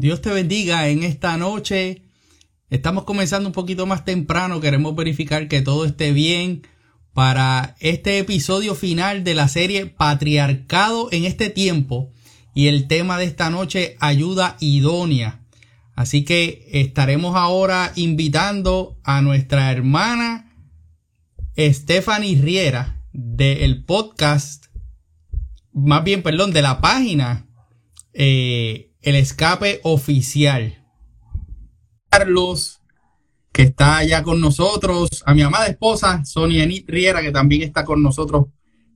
Dios te bendiga en esta noche. Estamos comenzando un poquito más temprano. Queremos verificar que todo esté bien para este episodio final de la serie Patriarcado en este tiempo. Y el tema de esta noche, ayuda idónea. Así que estaremos ahora invitando a nuestra hermana Stephanie Riera del podcast, más bien, perdón, de la página eh, El Escape Oficial. Carlos, que está allá con nosotros, a mi amada esposa, Sonia Riera, que también está con nosotros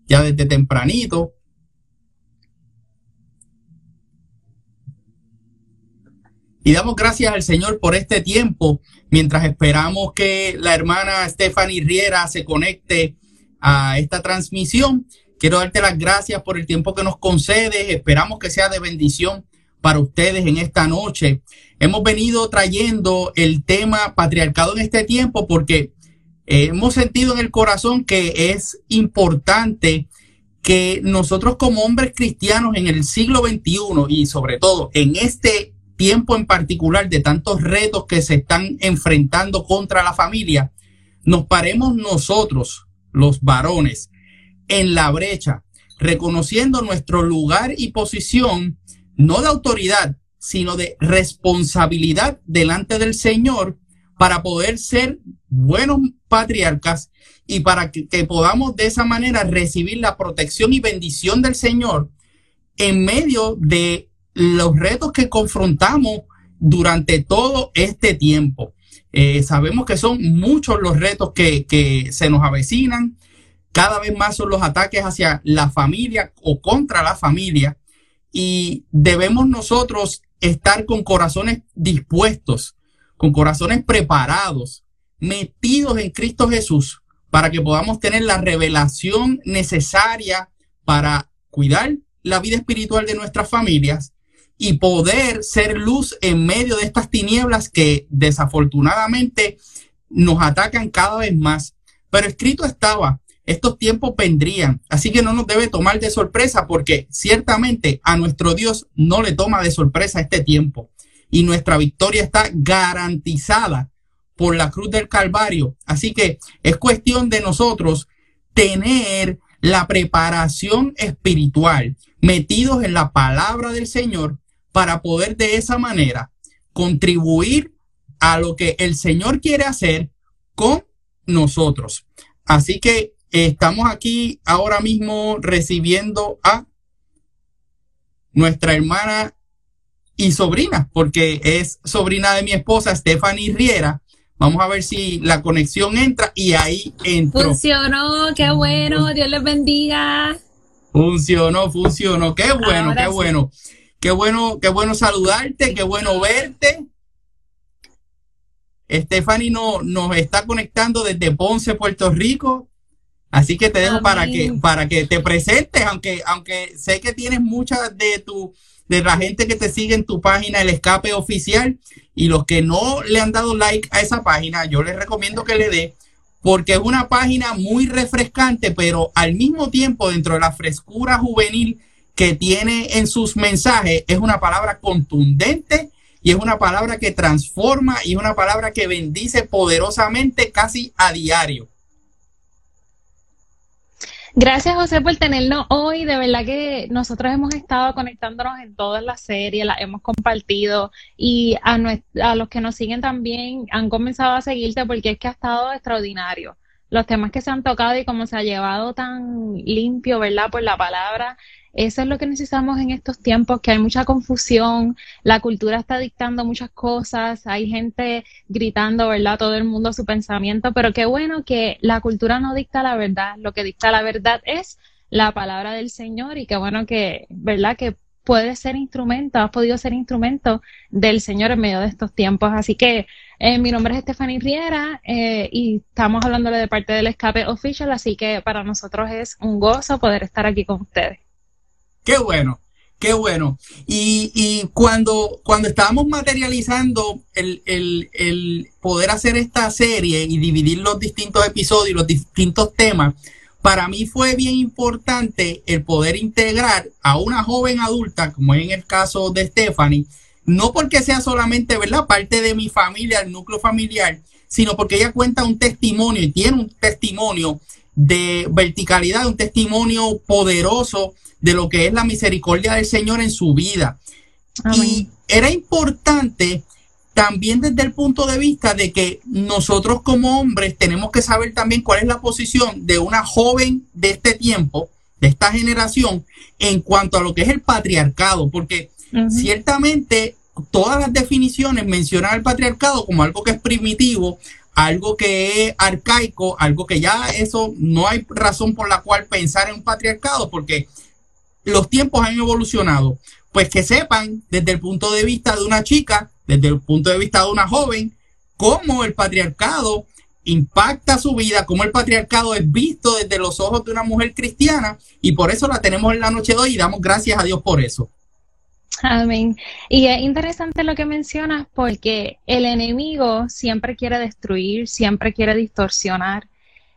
ya desde tempranito. Y damos gracias al Señor por este tiempo, mientras esperamos que la hermana Stephanie Riera se conecte a esta transmisión. Quiero darte las gracias por el tiempo que nos concedes. Esperamos que sea de bendición para ustedes en esta noche. Hemos venido trayendo el tema patriarcado en este tiempo porque eh, hemos sentido en el corazón que es importante que nosotros como hombres cristianos en el siglo XXI y sobre todo en este tiempo en particular de tantos retos que se están enfrentando contra la familia, nos paremos nosotros, los varones, en la brecha, reconociendo nuestro lugar y posición no de autoridad, sino de responsabilidad delante del Señor para poder ser buenos patriarcas y para que, podamos de esa manera recibir la protección y bendición del Señor en medio de los retos que confrontamos durante todo este tiempo. Eh, sabemos que son muchos los retos que, que se nos avecinan, cada vez más son los ataques hacia la familia o contra la familia y debemos nosotros estar con corazones dispuestos, con corazones preparados, metidos en Cristo Jesús, para que podamos tener la revelación necesaria para cuidar la vida espiritual de nuestras familias y poder ser luz en medio de estas tinieblas que desafortunadamente nos atacan cada vez más. Pero escrito estaba, estos tiempos vendrían, así que no nos debe tomar de sorpresa porque ciertamente a nuestro Dios no le toma de sorpresa este tiempo y nuestra victoria está garantizada por la cruz del Calvario. Así que es cuestión de nosotros tener la preparación espiritual, metidos en la palabra del Señor para poder de esa manera contribuir a lo que el Señor quiere hacer con nosotros. Así que Estamos aquí ahora mismo recibiendo a nuestra hermana y sobrina, porque es sobrina de mi esposa, Stephanie Riera. Vamos a ver si la conexión entra y ahí entró. Funcionó, qué bueno, Dios les bendiga. Funcionó, funcionó, qué bueno, qué bueno. Qué bueno, qué bueno saludarte, qué bueno verte. Stephanie no, nos está conectando desde Ponce, Puerto Rico. Así que te dejo para que, para que te presentes, aunque, aunque sé que tienes mucha de tu, de la gente que te sigue en tu página, el escape oficial, y los que no le han dado like a esa página, yo les recomiendo que le dé, porque es una página muy refrescante, pero al mismo tiempo, dentro de la frescura juvenil que tiene en sus mensajes, es una palabra contundente y es una palabra que transforma y es una palabra que bendice poderosamente casi a diario. Gracias José por tenernos hoy. De verdad que nosotros hemos estado conectándonos en todas las series, las hemos compartido y a, a los que nos siguen también han comenzado a seguirte porque es que ha estado extraordinario. Los temas que se han tocado y cómo se ha llevado tan limpio, ¿verdad? Por la palabra, eso es lo que necesitamos en estos tiempos, que hay mucha confusión, la cultura está dictando muchas cosas, hay gente gritando, ¿verdad? Todo el mundo su pensamiento, pero qué bueno que la cultura no dicta la verdad, lo que dicta la verdad es la palabra del Señor y qué bueno que, ¿verdad? Que puede ser instrumento, has podido ser instrumento del Señor en medio de estos tiempos. Así que eh, mi nombre es Stephanie Riera eh, y estamos hablándole de parte del Escape Official, así que para nosotros es un gozo poder estar aquí con ustedes. Qué bueno, qué bueno. Y, cuando, cuando estábamos materializando el, el, poder hacer esta serie y dividir los distintos episodios, los distintos temas, para mí fue bien importante el poder integrar a una joven adulta, como en el caso de Stephanie, no porque sea solamente, ¿verdad?, parte de mi familia, el núcleo familiar, sino porque ella cuenta un testimonio y tiene un testimonio de verticalidad, un testimonio poderoso de lo que es la misericordia del Señor en su vida. Y era importante también desde el punto de vista de que nosotros como hombres tenemos que saber también cuál es la posición de una joven de este tiempo, de esta generación, en cuanto a lo que es el patriarcado, porque ciertamente todas las definiciones mencionan al patriarcado como algo que es primitivo, algo que es arcaico, algo que ya eso no hay razón por la cual pensar en un patriarcado, porque los tiempos han evolucionado. Pues que sepan desde el punto de vista de una chica, desde el punto de vista de una joven, cómo el patriarcado impacta su vida, cómo el patriarcado es visto desde los ojos de una mujer cristiana y por eso la tenemos en la noche de hoy y damos gracias a Dios por eso. Amén. Y es interesante lo que mencionas porque el enemigo siempre quiere destruir, siempre quiere distorsionar.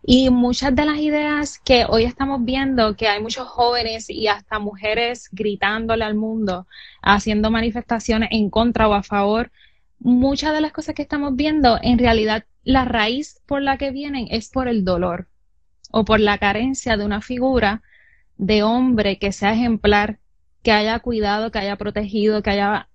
Y muchas de las ideas que hoy estamos viendo, que hay muchos jóvenes y hasta mujeres gritándole al mundo, haciendo manifestaciones en contra o a favor, muchas de las cosas que estamos viendo, en realidad la raíz por la que vienen es por el dolor o por la carencia de una figura de hombre que sea ejemplar, que haya cuidado, que haya protegido, que haya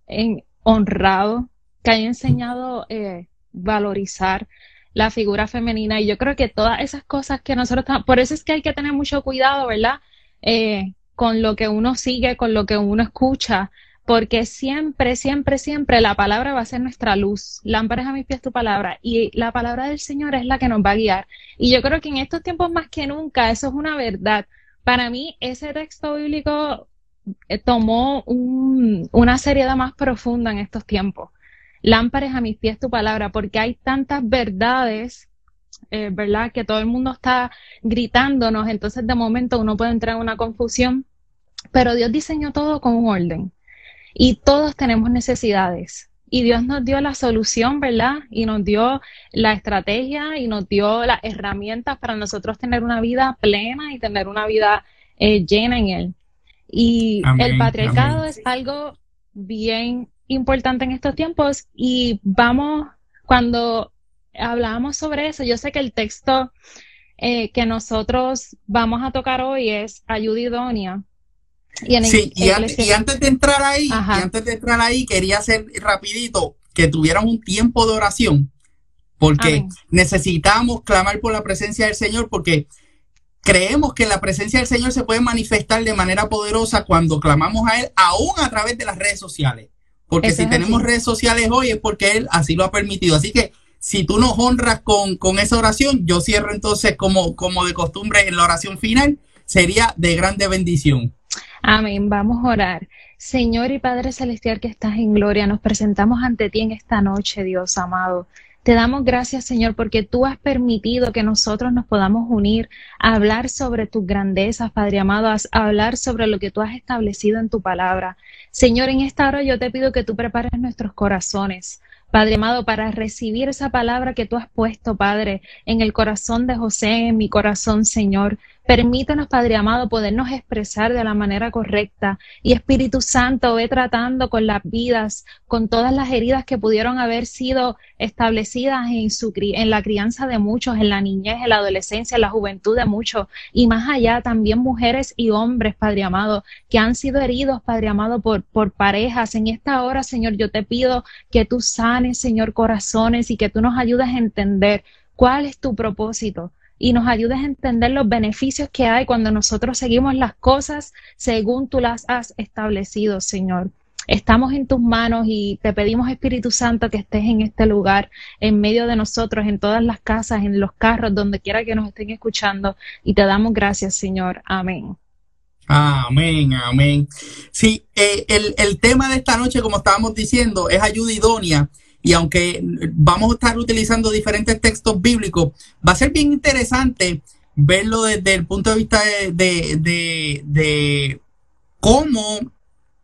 honrado, que haya enseñado eh, valorizar la figura femenina. Y yo creo que todas esas cosas que nosotros, por eso es que hay que tener mucho cuidado, ¿verdad? Eh, con lo que uno sigue, con lo que uno escucha, porque siempre, siempre, siempre la palabra va a ser nuestra luz. Lámparas a mis pies tu palabra. Y la palabra del Señor es la que nos va a guiar. Y yo creo que en estos tiempos más que nunca, eso es una verdad. Para mí, ese texto bíblico eh, tomó una seriedad más profunda en estos tiempos. Lámparas a mis pies tu palabra, porque hay tantas verdades, eh, ¿verdad? Que todo el mundo está gritándonos, entonces de momento uno puede entrar en una confusión, pero Dios diseñó todo con un orden y todos tenemos necesidades. Y Dios nos dio la solución, ¿verdad? Y nos dio la estrategia y nos dio las herramientas para nosotros tener una vida plena y tener una vida eh, llena en Él. Y el patriarcado es algo bien importante en estos tiempos. Y vamos, cuando hablamos sobre eso, yo sé que el texto eh, que nosotros vamos a tocar hoy es ayuda idónea. Y, sí, y, antes de entrar ahí, y antes de entrar ahí, quería hacer rapidito que tuvieran un tiempo de oración, porque necesitamos clamar por la presencia del Señor, porque creemos que la presencia del Señor se puede manifestar de manera poderosa cuando clamamos a Él, aún a través de las redes sociales. Porque si tenemos redes sociales hoy es porque Él así lo ha permitido. Así que si tú nos honras con, con esa oración, yo cierro entonces como, como de costumbre en la oración final, sería de grande bendición. Amén. Vamos a orar. Señor y Padre Celestial que estás en gloria, nos presentamos ante ti en esta noche, Dios amado. Te damos gracias, Señor, porque tú has permitido que nosotros nos podamos unir a hablar sobre tus grandezas, Padre amado, a hablar sobre lo que tú has establecido en tu palabra. Señor, en esta hora yo te pido que tú prepares nuestros corazones. Padre amado, para recibir esa palabra que tú has puesto, Padre, en el corazón de José, en mi corazón, Señor. Permítanos, Padre amado, podernos expresar de la manera correcta. Y Espíritu Santo, ve tratando con las vidas, con todas las heridas que pudieron haber sido establecidas en, su, en la crianza de muchos, en la niñez, en la adolescencia, en la juventud de muchos. Y más allá, también mujeres y hombres, Padre amado, que han sido heridos, Padre amado, por, por parejas. En esta hora, Señor, yo te pido que tú sanes, Señor, corazones y que tú nos ayudes a entender cuál es tu propósito y nos ayudes a entender los beneficios que hay cuando nosotros seguimos las cosas según tú las has establecido, Señor. Estamos en tus manos y te pedimos, Espíritu Santo, que estés en este lugar, en medio de nosotros, en todas las casas, en los carros, donde quiera que nos estén escuchando. Y te damos gracias, Señor. Amén. Amén, amén. Sí, eh, el, el tema de esta noche, como estábamos diciendo, es ayuda idónea. Y aunque vamos a estar utilizando diferentes textos bíblicos, va a ser bien interesante verlo desde el punto de vista de, cómo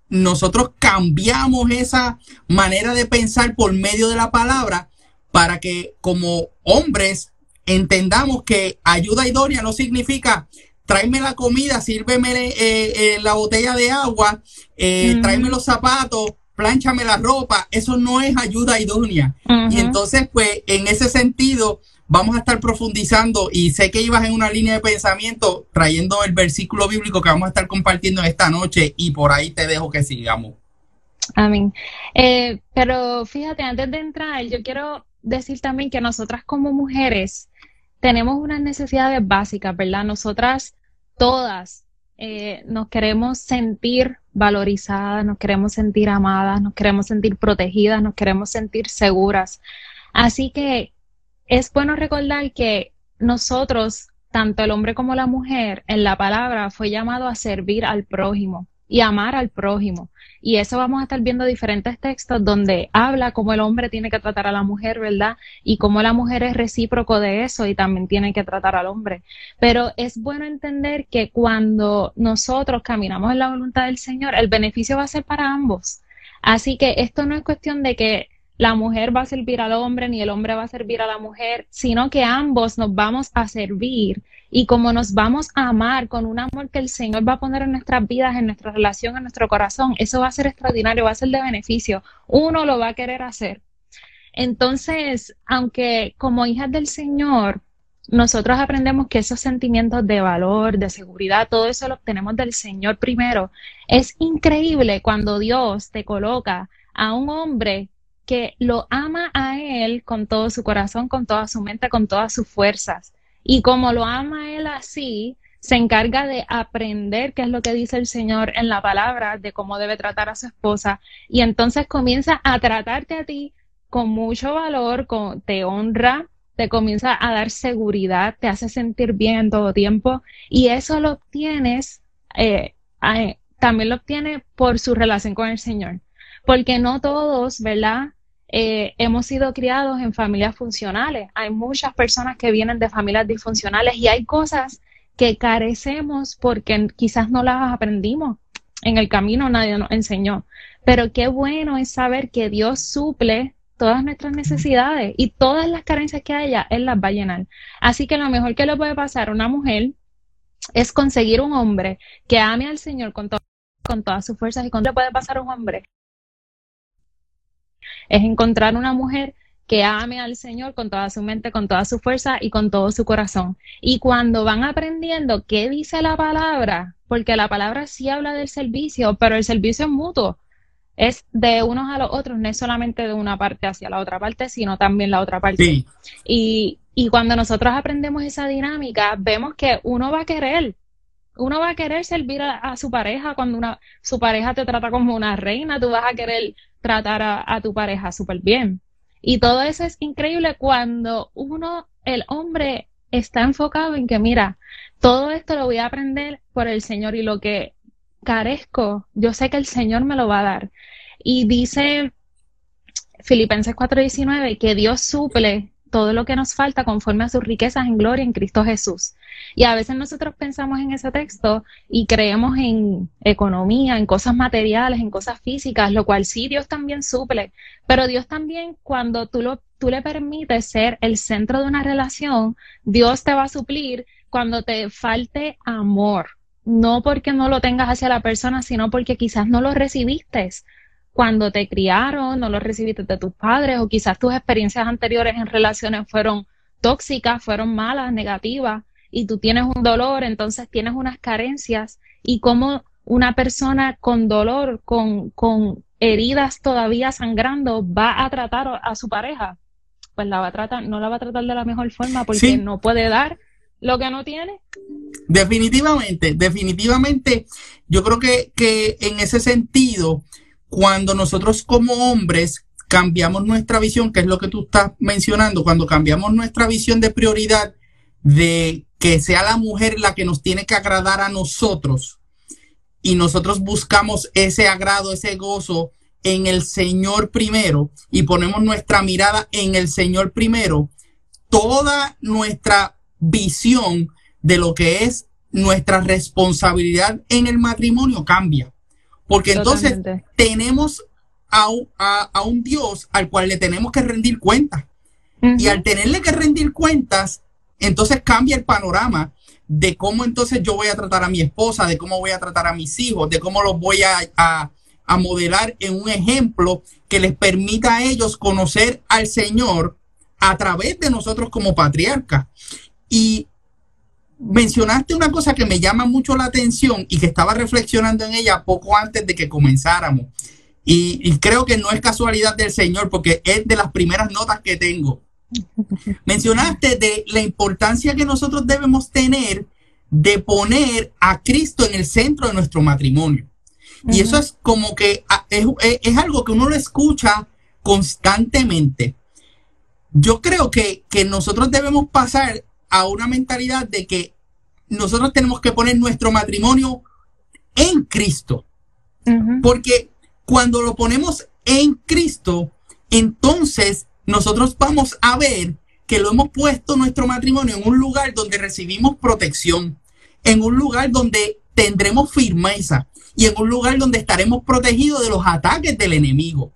nosotros cambiamos esa manera de pensar por medio de la palabra para que como hombres entendamos que ayuda idónea no significa tráeme la comida, sírveme eh, eh, la botella de agua, eh, tráeme los zapatos, plánchame la ropa, eso no es ayuda idónea. Y entonces, pues, en ese sentido, vamos a estar profundizando y sé que ibas en una línea de pensamiento trayendo el versículo bíblico que vamos a estar compartiendo esta noche y por ahí te dejo que sigamos. Amén. Eh, pero fíjate, antes de entrar, yo quiero decir también que nosotras como mujeres tenemos unas necesidades básicas, ¿verdad? Nosotras todas eh, nos queremos sentir valorizadas, nos queremos sentir amadas, nos queremos sentir protegidas, nos queremos sentir seguras. Así que es bueno recordar que nosotros, tanto el hombre como la mujer, en la palabra fue llamado a servir al prójimo y amar al prójimo. Y eso vamos a estar viendo diferentes textos donde habla cómo el hombre tiene que tratar a la mujer, ¿verdad? Y cómo la mujer es recíproco de eso y también tiene que tratar al hombre. Pero es bueno entender que cuando nosotros caminamos en la voluntad del Señor, el beneficio va a ser para ambos. Así que esto no es cuestión de que la mujer va a servir al hombre ni el hombre va a servir a la mujer, sino que ambos nos vamos a servir y como nos vamos a amar con un amor que el Señor va a poner en nuestras vidas, en nuestra relación, en nuestro corazón, eso va a ser extraordinario, va a ser de beneficio. Uno lo va a querer hacer. Entonces, aunque como hijas del Señor, nosotros aprendemos que esos sentimientos de valor, de seguridad, todo eso lo obtenemos del Señor primero. Es increíble cuando Dios te coloca a un hombre que lo ama a Él con todo su corazón, con toda su mente, con todas sus fuerzas. Y como lo ama Él así, se encarga de aprender qué es lo que dice el Señor en la palabra, de cómo debe tratar a su esposa. Y entonces comienza a tratarte a ti con mucho valor, te honra, te comienza a dar seguridad, te hace sentir bien en todo tiempo. Y eso lo obtienes, eh, también lo obtiene por su relación con el Señor. Porque no todos, ¿verdad? Eh, hemos sido criados en familias funcionales. Hay muchas personas que vienen de familias disfuncionales y hay cosas que carecemos porque quizás no las aprendimos. En el camino nadie nos enseñó. Pero qué bueno es saber que Dios suple todas nuestras necesidades y todas las carencias que haya, Él las va a llenar. Así que lo mejor que le puede pasar a una mujer es conseguir un hombre que ame al Señor con, todas sus fuerzas y con le puede pasar a un hombre es encontrar una mujer que ame al Señor con toda su mente, con toda su fuerza y con todo su corazón. Y cuando van aprendiendo qué dice la palabra, porque la palabra sí habla del servicio, pero el servicio es mutuo, es de unos a los otros, no es solamente de una parte hacia la otra parte, sino también la otra parte. Y, y cuando nosotros aprendemos esa dinámica, vemos que uno va a querer, uno va a querer servir a, su pareja cuando una, su pareja te trata como una reina, tú vas a querer tratar a, tu pareja súper bien. Y todo eso es increíble cuando uno, el hombre, está enfocado en que, mira, todo esto lo voy a aprender por el Señor y lo que carezco, yo sé que el Señor me lo va a dar. Y dice Filipenses 4:19 que Dios suple todo lo que nos falta conforme a sus riquezas en gloria en Cristo Jesús. Y a veces nosotros pensamos en ese texto y creemos en economía, en cosas materiales, en cosas físicas, lo cual sí Dios también suple, pero Dios también cuando tú, lo, tú le permites ser el centro de una relación, Dios te va a suplir cuando te falte amor. No porque no lo tengas hacia la persona, sino porque quizás no lo recibiste cuando te criaron, no lo recibiste de tus padres o quizás tus experiencias anteriores en relaciones fueron tóxicas, fueron malas, negativas y tú tienes un dolor, entonces tienes unas carencias y como una persona con dolor, con, con heridas todavía sangrando, va a tratar a su pareja, pues la va a tratar, no la va a tratar de la mejor forma porque no puede dar lo que no tiene. Definitivamente, definitivamente, yo creo que, que en ese sentido, cuando nosotros como hombres cambiamos nuestra visión, que es lo que tú estás mencionando, cuando cambiamos nuestra visión de prioridad de que sea la mujer la que nos tiene que agradar a nosotros y nosotros buscamos ese agrado, ese gozo en el Señor primero y ponemos nuestra mirada en el Señor primero, toda nuestra visión de lo que es nuestra responsabilidad en el matrimonio cambia. Porque entonces tenemos a, un Dios al cual le tenemos que rendir cuentas. Y al tenerle que rendir cuentas, entonces cambia el panorama de cómo entonces yo voy a tratar a mi esposa, de cómo voy a tratar a mis hijos, de cómo los voy a, a modelar en un ejemplo que les permita a ellos conocer al Señor a través de nosotros como patriarca. Y mencionaste una cosa que me llama mucho la atención y que estaba reflexionando en ella poco antes de que comenzáramos. Y, creo que no es casualidad del Señor porque es de las primeras notas que tengo. Mencionaste de la importancia que nosotros debemos tener de poner a Cristo en el centro de nuestro matrimonio. Y eso es como que es, es, algo que uno lo escucha constantemente. Yo creo que, que nosotros debemos pasar a una mentalidad de que nosotros tenemos que poner nuestro matrimonio en Cristo. Porque cuando lo ponemos en Cristo, entonces nosotros vamos a ver que lo hemos puesto nuestro matrimonio en un lugar donde recibimos protección, en un lugar donde tendremos firmeza y en un lugar donde estaremos protegidos de los ataques del enemigo.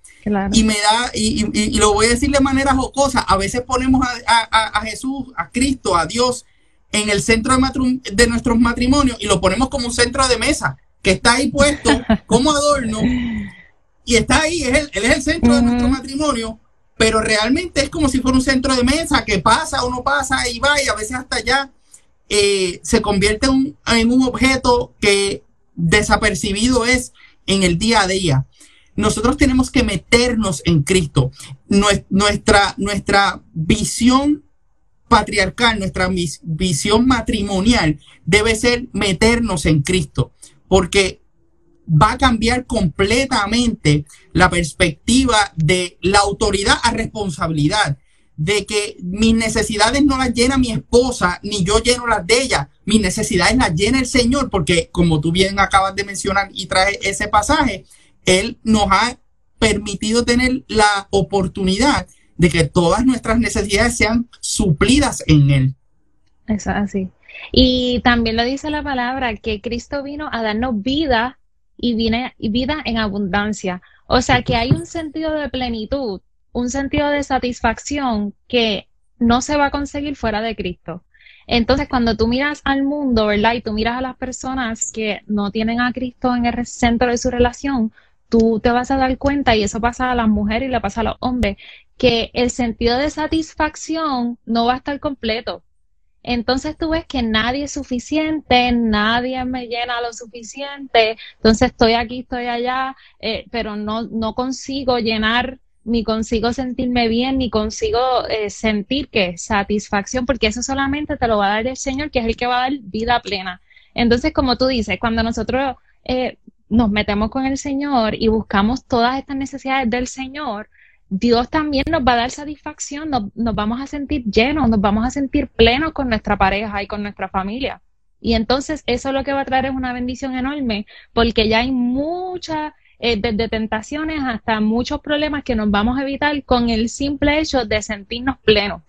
Y me da, y, lo voy a decir de manera jocosa, a veces ponemos a, Jesús, a Cristo, a Dios en el centro de, de, nuestros matrimonios y lo ponemos como un centro de mesa, que está ahí puesto como adorno y está ahí, es él es el centro de nuestro matrimonio, pero realmente es como si fuera un centro de mesa que pasa o no pasa y va y a veces hasta allá eh, se convierte en un objeto que desapercibido es en el día a día nosotros tenemos que meternos en Cristo. Nuestra, nuestra visión patriarcal, nuestra visión matrimonial debe ser meternos en Cristo, porque va a cambiar completamente la perspectiva de la autoridad a responsabilidad, de que mis necesidades no las llena mi esposa, ni yo lleno las de ella, mis necesidades las llena el Señor, porque como tú bien acabas de mencionar y trae ese pasaje, él nos ha permitido tener la oportunidad de que todas nuestras necesidades sean suplidas en Él. Es así. Y también lo dice la palabra que Cristo vino a darnos vida y, viene, y vida en abundancia. O sea que hay un sentido de plenitud, un sentido de satisfacción que no se va a conseguir fuera de Cristo. Entonces, cuando tú miras al mundo, ¿verdad? Y tú miras a las personas que no tienen a Cristo en el centro de su relación, tú te vas a dar cuenta, y eso pasa a las mujeres y le pasa a los hombres, que el sentido de satisfacción no va a estar completo. Entonces tú ves que nadie es suficiente, nadie me llena lo suficiente, entonces estoy aquí, estoy allá, eh, pero no, no consigo llenar, ni consigo sentirme bien, ni consigo eh, sentir que satisfacción, porque eso solamente te lo va a dar el Señor, que es el que va a dar vida plena. Entonces, como tú dices, cuando nosotros eh, nos metemos con el Señor y buscamos todas estas necesidades del Señor, Dios también nos va a dar satisfacción, nos, vamos a sentir llenos, nos vamos a sentir plenos con nuestra pareja y con nuestra familia. Y entonces eso lo que va a traer es una bendición enorme, porque ya hay muchas, eh, desde tentaciones hasta muchos problemas que nos vamos a evitar con el simple hecho de sentirnos plenos.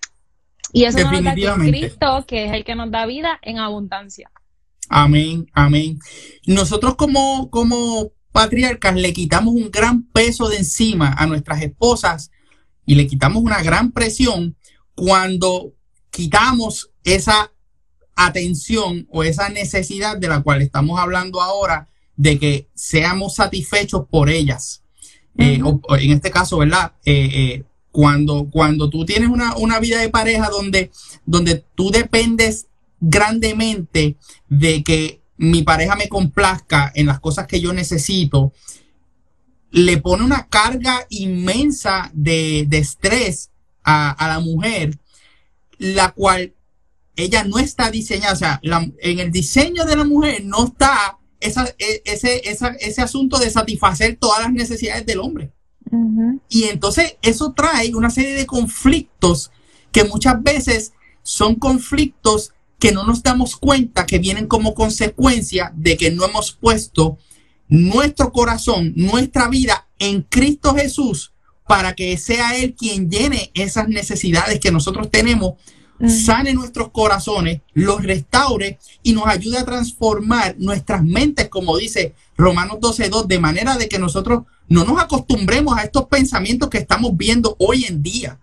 Y eso nos da Cristo, que es el que nos da vida en abundancia. Amén, amén. Nosotros como, como patriarcas le quitamos un gran peso de encima a nuestras esposas y le quitamos una gran presión cuando quitamos esa atención o esa necesidad de la cual estamos hablando ahora de que seamos satisfechos por ellas. Eh, en este caso, ¿verdad? Eh, eh, cuando, cuando tú tienes una, una, vida de pareja donde, donde tú dependes grandemente de que mi pareja me complazca en las cosas que yo necesito, le pone una carga inmensa de, estrés a, la mujer, la cual ella no está diseñada, o sea, en el diseño de la mujer no está esa, e, ese, ese asunto de satisfacer todas las necesidades del hombre. Y entonces eso trae una serie de conflictos que muchas veces son conflictos que no nos damos cuenta que vienen como consecuencia de que no hemos puesto nuestro corazón, nuestra vida en Cristo Jesús para que sea Él quien llene esas necesidades que nosotros tenemos, sane nuestros corazones, los restaure y nos ayude a transformar nuestras mentes, como dice Romanos 12.2, de manera de que nosotros no nos acostumbremos a estos pensamientos que estamos viendo hoy en día,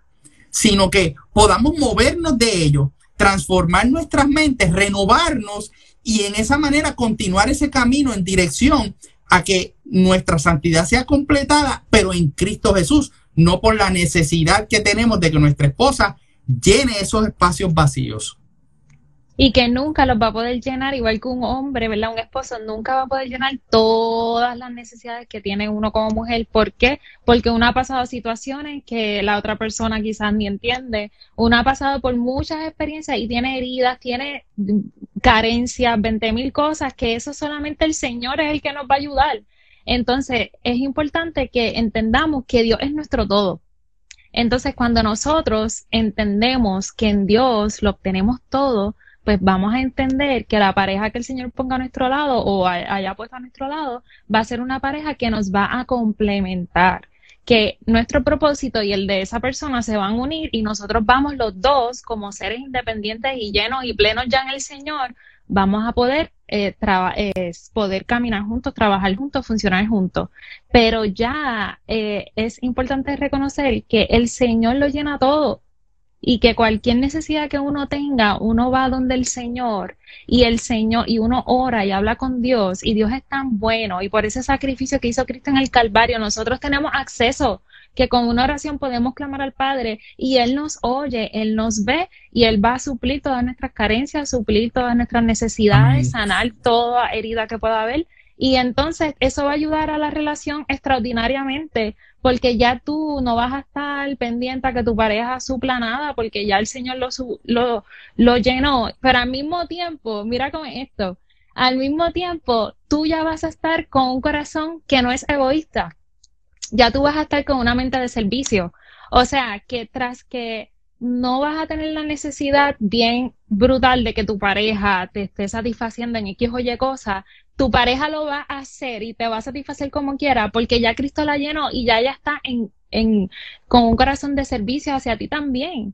sino que podamos movernos de ellos transformar nuestras mentes, renovarnos y en esa manera continuar ese camino en dirección a que nuestra santidad sea completada, pero en Cristo Jesús, no por la necesidad que tenemos de que nuestra esposa llene esos espacios vacíos y que nunca los va a poder llenar, igual que un hombre, ¿verdad? Un esposo nunca va a poder llenar todas las necesidades que tiene uno como mujer. ¿Por qué? Porque uno ha pasado situaciones que la otra persona quizás ni entiende. Uno ha pasado por muchas experiencias y tiene heridas, tiene carencias, 20 mil cosas, que eso solamente el Señor es el que nos va a ayudar. Entonces, es importante que entendamos que Dios es nuestro todo. Entonces, cuando nosotros entendemos que en Dios lo obtenemos todo, pues vamos a entender que la pareja que el Señor ponga a nuestro lado o haya puesto a nuestro lado va a ser una pareja que nos va a complementar que nuestro propósito y el de esa persona se van a unir y nosotros vamos los dos como seres independientes y llenos y plenos ya en el Señor, vamos a poder eh, poder caminar juntos, trabajar juntos, funcionar juntos. Pero ya eh, es importante reconocer que el Señor lo llena todo y que cualquier necesidad que uno tenga, uno va donde el Señor y el Señor y uno ora y habla con Dios y Dios es tan bueno y por ese sacrificio que hizo Cristo en el Calvario nosotros tenemos acceso que con una oración podemos clamar al Padre y Él nos oye, Él nos ve y Él va a suplir todas nuestras carencias, suplir todas nuestras necesidades, sanar toda herida que pueda haber y entonces eso va a ayudar a la relación extraordinariamente porque ya tú no vas a estar pendiente a que tu pareja supla nada, porque ya el Señor lo, lo, lo llenó. Pero al mismo tiempo, mira con esto, al mismo tiempo tú ya vas a estar con un corazón que no es egoísta. Ya tú vas a estar con una mente de servicio. O sea, que tras que no vas a tener la necesidad bien brutal de que tu pareja te esté satisfaciendo en X o Y cosas, tu pareja lo va a hacer y te va a satisfacer como quiera, porque ya Cristo la llenó y ya ella está en, en, con un corazón de servicio hacia ti también.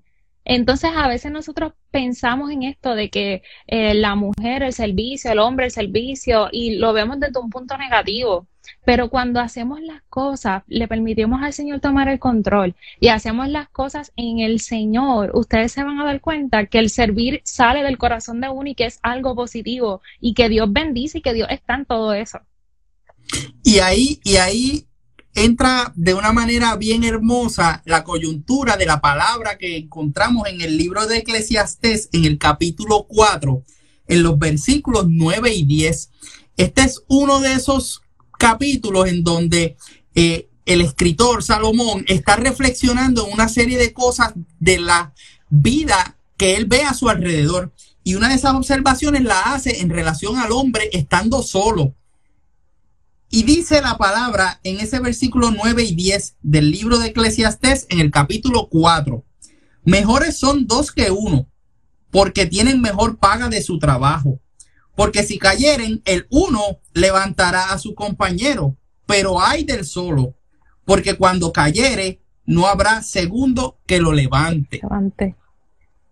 Entonces, a veces nosotros pensamos en esto de que eh, la mujer, el servicio, el hombre, el servicio, y lo vemos desde un punto negativo. Pero cuando hacemos las cosas, le permitimos al Señor tomar el control y hacemos las cosas en el Señor, ustedes se van a dar cuenta que el servir sale del corazón de uno y que es algo positivo y que Dios bendice y que Dios está en todo eso. Y ahí, y ahí entra de una manera bien hermosa la coyuntura de la palabra que encontramos en el libro de Eclesiastés en el capítulo 4, en los versículos 9 y 10. Este es uno de esos capítulos en donde eh, el escritor Salomón está reflexionando en una serie de cosas de la vida que él ve a su alrededor. Y una de esas observaciones la hace en relación al hombre estando solo. Y dice la palabra en ese versículo 9 y 10 del libro de Eclesiastés en el capítulo 4. Mejores son dos que uno, porque tienen mejor paga de su trabajo. Porque si cayeren, el uno levantará a su compañero, pero hay del solo, porque cuando cayere, no habrá segundo que lo levante.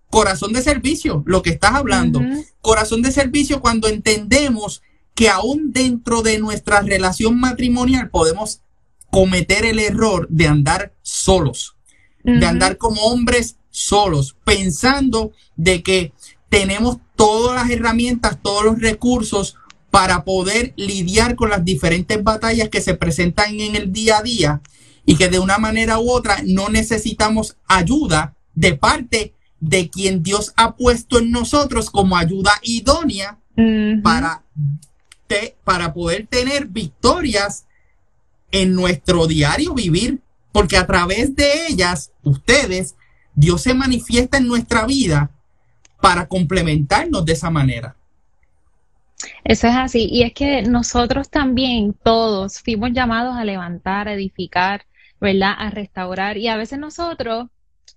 Corazón de servicio, lo que estás hablando. Corazón de servicio cuando entendemos que aún dentro de nuestra relación matrimonial podemos cometer el error de andar solos, de andar como hombres solos, pensando de que tenemos todas las herramientas, todos los recursos para poder lidiar con las diferentes batallas que se presentan en el día a día y que de una manera u otra no necesitamos ayuda de parte de quien Dios ha puesto en nosotros como ayuda idónea para para poder tener victorias en nuestro diario vivir, porque a través de ellas, ustedes, Dios se manifiesta en nuestra vida para complementarnos de esa manera. Eso es así. Y es que nosotros también, todos, fuimos llamados a levantar, a edificar, ¿verdad? A restaurar. Y a veces nosotros,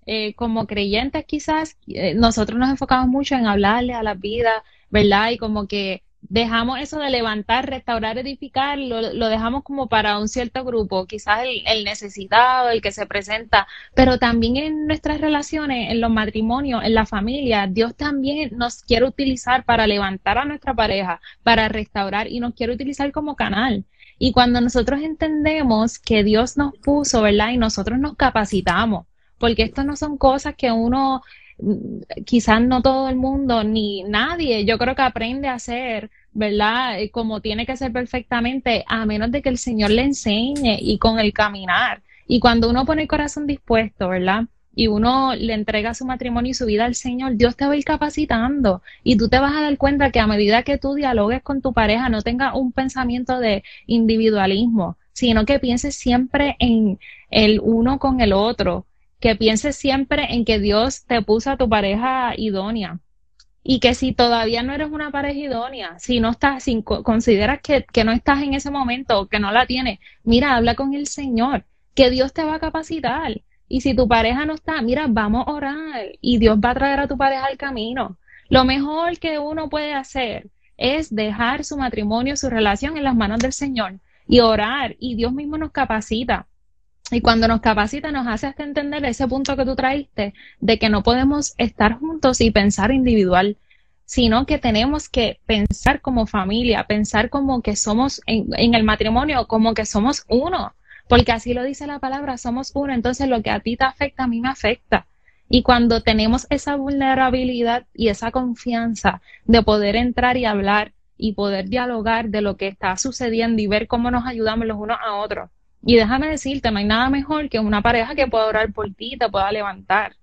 eh, como creyentes quizás, eh, nosotros nos enfocamos mucho en hablarle a la vida, ¿verdad? Y como que dejamos eso de levantar, restaurar, edificar, lo, dejamos como para un cierto grupo, quizás el, necesitado, el que se presenta, pero también en nuestras relaciones, en los matrimonios, en la familia, Dios también nos quiere utilizar para levantar a nuestra pareja, para restaurar y nos quiere utilizar como canal. Y cuando nosotros entendemos que Dios nos puso, ¿verdad? Y nosotros nos capacitamos, porque esto no son cosas que uno quizás no todo el mundo ni nadie, yo creo que aprende a hacer ¿verdad? Eh, como tiene que ser perfectamente, a menos de que el Señor le enseñe y con el caminar. Y cuando uno pone el corazón dispuesto, ¿verdad? Y uno le entrega su matrimonio y su vida al Señor, Dios te va a ir capacitando y tú te vas a dar cuenta que a medida que tú dialogues con tu pareja, no tenga un pensamiento de individualismo, sino que pienses siempre en el uno con el otro, que pienses siempre en que Dios te puso a tu pareja idónea y que si todavía no eres una pareja idónea, si no estás, si consideras que, que no estás en ese momento que no la tienes, mira, habla con el Señor, que Dios te va a capacitar. Y si tu pareja no está, mira, vamos a orar y Dios va a traer a tu pareja al camino. Lo mejor que uno puede hacer es dejar su matrimonio, su relación en las manos del Señor y orar y Dios mismo nos capacita. Y cuando nos capacita nos hace entender ese punto que tú traíste de que no podemos estar juntos y pensar individual, sino que tenemos que pensar como familia, pensar como que somos en, en el matrimonio, como que somos uno, porque así lo dice la palabra, somos uno, entonces lo que a ti te afecta, a mí me afecta. Y cuando tenemos esa vulnerabilidad y esa confianza de poder entrar y hablar y poder dialogar de lo que está sucediendo y ver cómo nos ayudamos los unos a otros, y déjame decirte, no hay nada mejor que una pareja que pueda orar por ti, te pueda levantar.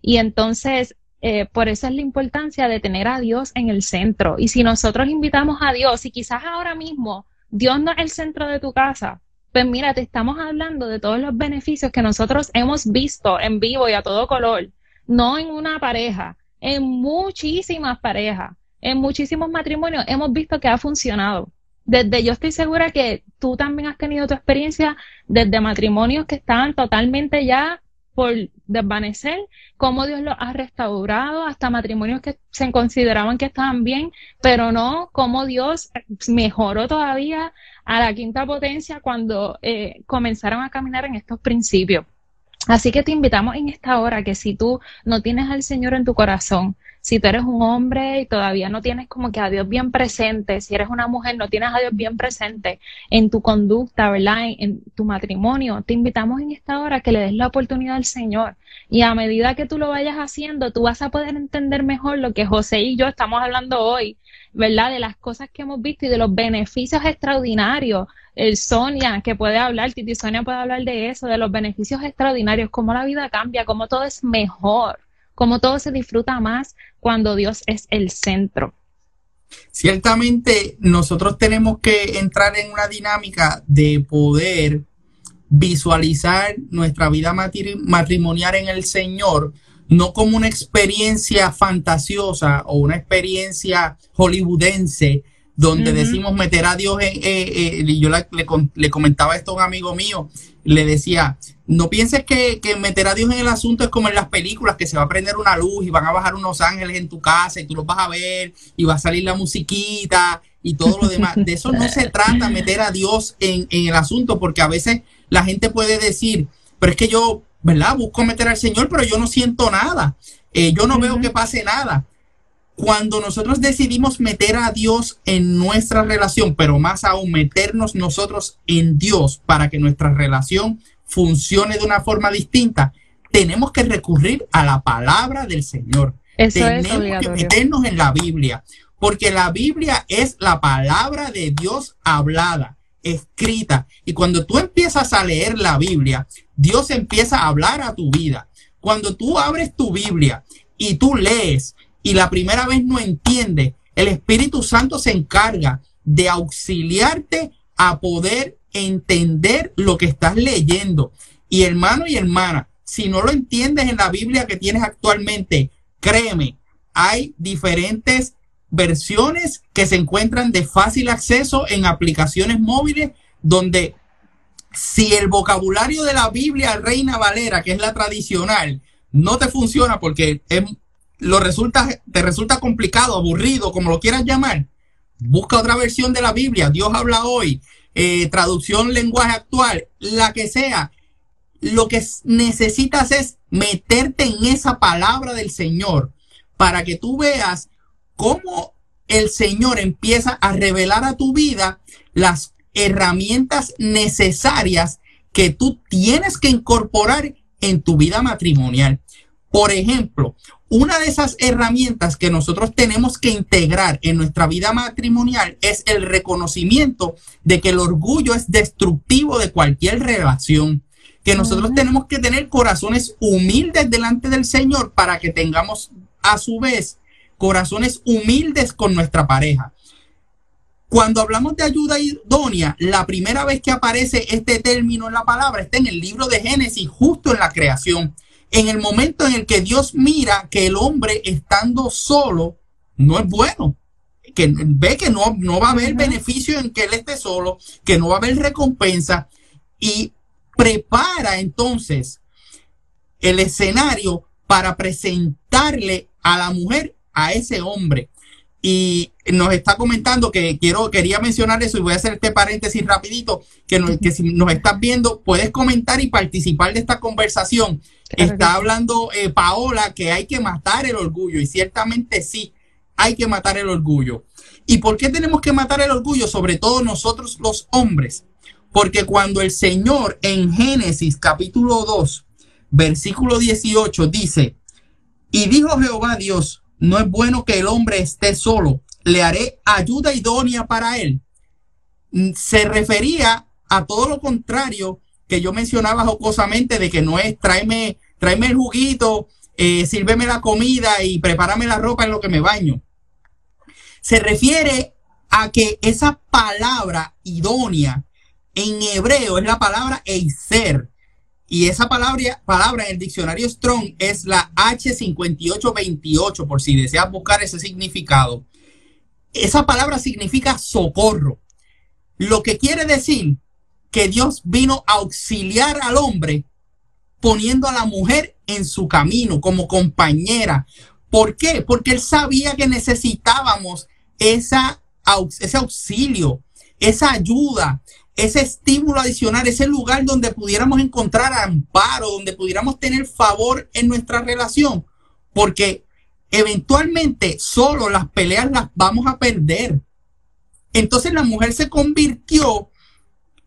Y entonces, eh, por eso es la importancia de tener a Dios en el centro. Y si nosotros invitamos a Dios, y quizás ahora mismo Dios no es el centro de tu casa, pues mira, te estamos hablando de todos los beneficios que nosotros hemos visto en vivo y a todo color, no en una pareja, en muchísimas parejas, en muchísimos matrimonios hemos visto que ha funcionado desde yo estoy segura que tú también has tenido tu experiencia desde matrimonios que estaban totalmente ya por desvanecer, cómo Dios los ha restaurado, hasta matrimonios que se consideraban que estaban bien, pero no, cómo Dios mejoró todavía a la quinta potencia cuando eh, comenzaron a caminar en estos principios. Así que te invitamos en esta hora que si tú no tienes al Señor en tu corazón, si tú eres un hombre y todavía no tienes como que a Dios bien presente, si eres una mujer, no tienes a Dios bien presente en tu conducta, ¿verdad? En, tu matrimonio, te invitamos en esta hora que le des la oportunidad al Señor. Y a medida que tú lo vayas haciendo, tú vas a poder entender mejor lo que José y yo estamos hablando hoy, ¿verdad? De las cosas que hemos visto y de los beneficios extraordinarios. El Sonia, que puede hablar, Titi Sonia puede hablar de eso, de los beneficios extraordinarios, cómo la vida cambia, cómo todo es mejor como todo se disfruta más cuando Dios es el centro. Ciertamente nosotros tenemos que entrar en una dinámica de poder visualizar nuestra vida matrimonial en el Señor, no como una experiencia fantasiosa o una experiencia hollywoodense, donde decimos meter a Dios en... Eh, eh, yo le, le, comentaba esto a un amigo mío, le decía, no pienses que, meter a Dios en el asunto es como en las películas, que se va a prender una luz y van a bajar unos ángeles en tu casa y tú los vas a ver y va a salir la musiquita y todo lo demás. De eso no se trata meter a Dios en, el asunto, porque a veces la gente puede decir, pero es que yo, ¿verdad? Busco meter al Señor, pero yo no siento nada. Eh, yo no veo que pase nada. Cuando nosotros decidimos meter a Dios en nuestra relación, pero más aún meternos nosotros en Dios para que nuestra relación funcione de una forma distinta, tenemos que recurrir a la palabra del Señor. tenemos que meternos en la Biblia, porque la Biblia es la palabra de Dios hablada, escrita. Y cuando tú empiezas a leer la Biblia, Dios empieza a hablar a tu vida. Cuando tú abres tu Biblia y tú lees y la primera vez no entiendes, el Espíritu Santo se encarga de auxiliarte a poder entender lo que estás leyendo. Y hermano y hermana, si no lo entiendes en la Biblia que tienes actualmente, créeme, hay diferentes versiones que se encuentran de fácil acceso en aplicaciones móviles donde si el vocabulario de la Biblia Reina Valera, que es la tradicional, no te funciona porque lo resulta, te resulta complicado, aburrido, como lo quieras llamar, busca otra versión de la Biblia. Dios habla hoy eh, traducción lenguaje actual, la que sea, lo que necesitas es meterte en esa palabra del Señor para que tú veas cómo el Señor empieza a revelar a tu vida las herramientas necesarias que tú tienes que incorporar en tu vida matrimonial. Por ejemplo, una de esas herramientas que nosotros tenemos que integrar en nuestra vida matrimonial es el reconocimiento de que el orgullo es destructivo de cualquier relación, que nosotros tenemos que tener corazones humildes delante del Señor para que tengamos a su vez corazones humildes con nuestra pareja. Cuando hablamos de ayuda idónea, la primera vez que aparece este término en la palabra está en el libro de Génesis, justo en la creación en el momento en el que Dios mira que el hombre estando solo no es bueno, que ve que no, no va a haber beneficio en que él esté solo, que no va a haber recompensa y prepara entonces el escenario para presentarle a la mujer a ese hombre. Y nos está comentando que quiero, quería mencionar eso y voy a hacer este paréntesis rapidito, que, que si nos estás viendo, puedes comentar y participar de esta conversación Está hablando eh, Paola que hay que matar el orgullo y ciertamente sí, hay que matar el orgullo. ¿Y por qué tenemos que matar el orgullo? Sobre todo nosotros los hombres. Porque cuando el Señor en Génesis capítulo 2, versículo 18 dice, y dijo Jehová Dios, no es bueno que el hombre esté solo, le haré ayuda idónea para él. Mm, se refería a todo lo contrario que yo mencionaba jocosamente de que no es tráeme, tráeme el juguito, eh, sírveme la comida y prepárame la ropa en lo que me baño. Se refiere a que esa palabra idónea en hebreo es la palabra eiser. Y esa palabra, palabra en el diccionario Strong es la H5828, por si deseas buscar ese significado. Esa palabra significa socorro. Lo que quiere decir que Dios vino a auxiliar al hombre poniendo a la mujer en su camino como compañera. ¿Por qué? Porque él sabía que necesitábamos esa, ese auxilio, esa ayuda, ese estímulo adicional, ese lugar donde pudiéramos encontrar amparo, donde pudiéramos tener favor en nuestra relación. Porque eventualmente solo las peleas las vamos a perder. Entonces la mujer se convirtió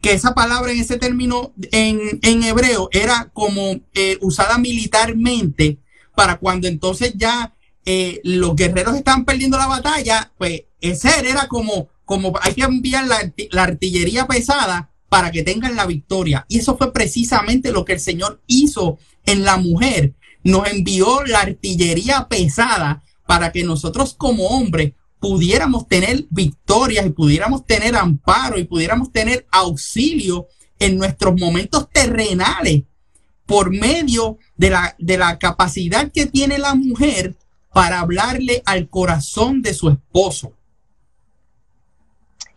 que esa palabra en ese término en, hebreo era como eh, usada militarmente para cuando entonces ya eh, los guerreros estaban perdiendo la batalla, pues ese era como, como hay que enviar la artillería pesada para que tengan la victoria. Y eso fue precisamente lo que el Señor hizo en la mujer. Nos envió la artillería pesada para que nosotros como hombres pudiéramos tener victorias y pudiéramos tener amparo y pudiéramos tener auxilio en nuestros momentos terrenales por medio de la, de la capacidad que tiene la mujer para hablarle al corazón de su esposo.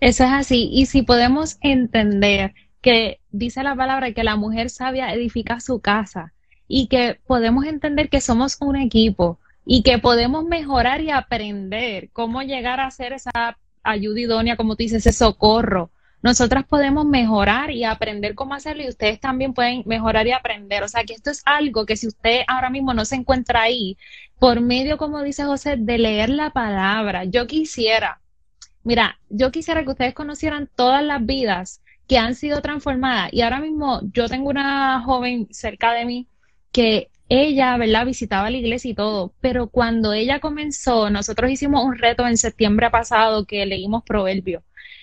Eso es así. Y si podemos entender que dice la palabra que la mujer sabia edifica su casa y que podemos entender que somos un equipo, y que podemos mejorar y aprender cómo llegar a hacer esa ayuda idónea, como tú dices, ese socorro. Nosotras podemos mejorar y aprender cómo hacerlo y ustedes también pueden mejorar y aprender. O sea que esto es algo que si usted ahora mismo no se encuentra ahí, por medio, como dice José, de leer la palabra, yo quisiera, mira, yo quisiera que ustedes conocieran todas las vidas que han sido transformadas. Y ahora mismo yo tengo una joven cerca de mí que ella, ¿verdad? Visitaba la iglesia y todo, pero cuando ella comenzó, nosotros hicimos un reto en septiembre pasado que leímos Proverbios.